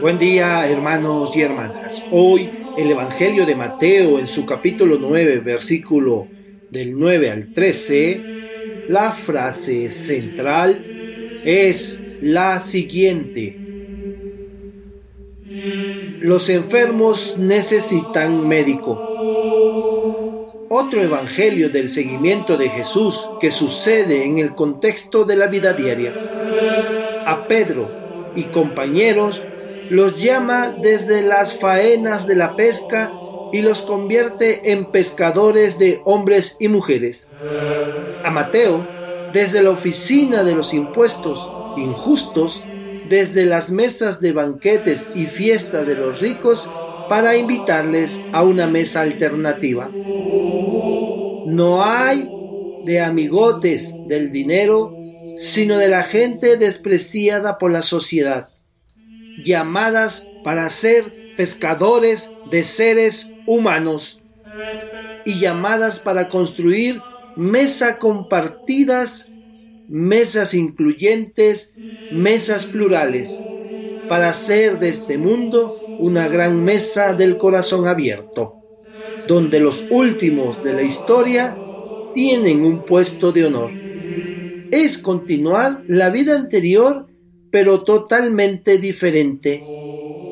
Buen día hermanos y hermanas. Hoy el Evangelio de Mateo en su capítulo 9, versículo del 9 al 13, la frase central es la siguiente. Los enfermos necesitan médico. Otro evangelio del seguimiento de Jesús que sucede en el contexto de la vida diaria. A Pedro y compañeros los llama desde las faenas de la pesca y los convierte en pescadores de hombres y mujeres. A Mateo, desde la oficina de los impuestos injustos, desde las mesas de banquetes y fiestas de los ricos, para invitarles a una mesa alternativa. No hay de amigotes del dinero, sino de la gente despreciada por la sociedad llamadas para ser pescadores de seres humanos y llamadas para construir mesas compartidas, mesas incluyentes, mesas plurales, para hacer de este mundo una gran mesa del corazón abierto, donde los últimos de la historia tienen un puesto de honor. Es continuar la vida anterior pero totalmente diferente.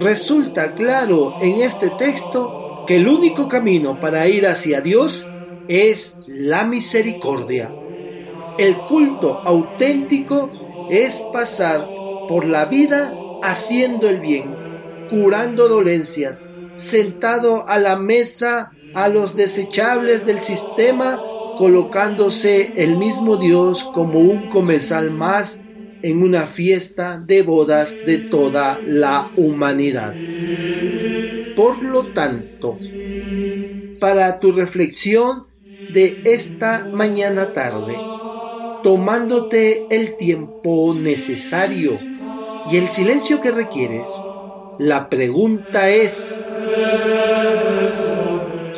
Resulta claro en este texto que el único camino para ir hacia Dios es la misericordia. El culto auténtico es pasar por la vida haciendo el bien, curando dolencias, sentado a la mesa a los desechables del sistema, colocándose el mismo Dios como un comensal más en una fiesta de bodas de toda la humanidad. Por lo tanto, para tu reflexión de esta mañana tarde, tomándote el tiempo necesario y el silencio que requieres, la pregunta es,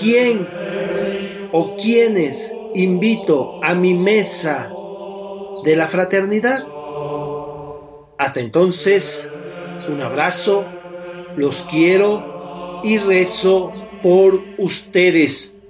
¿quién o quiénes invito a mi mesa de la fraternidad? Hasta entonces, un abrazo, los quiero y rezo por ustedes.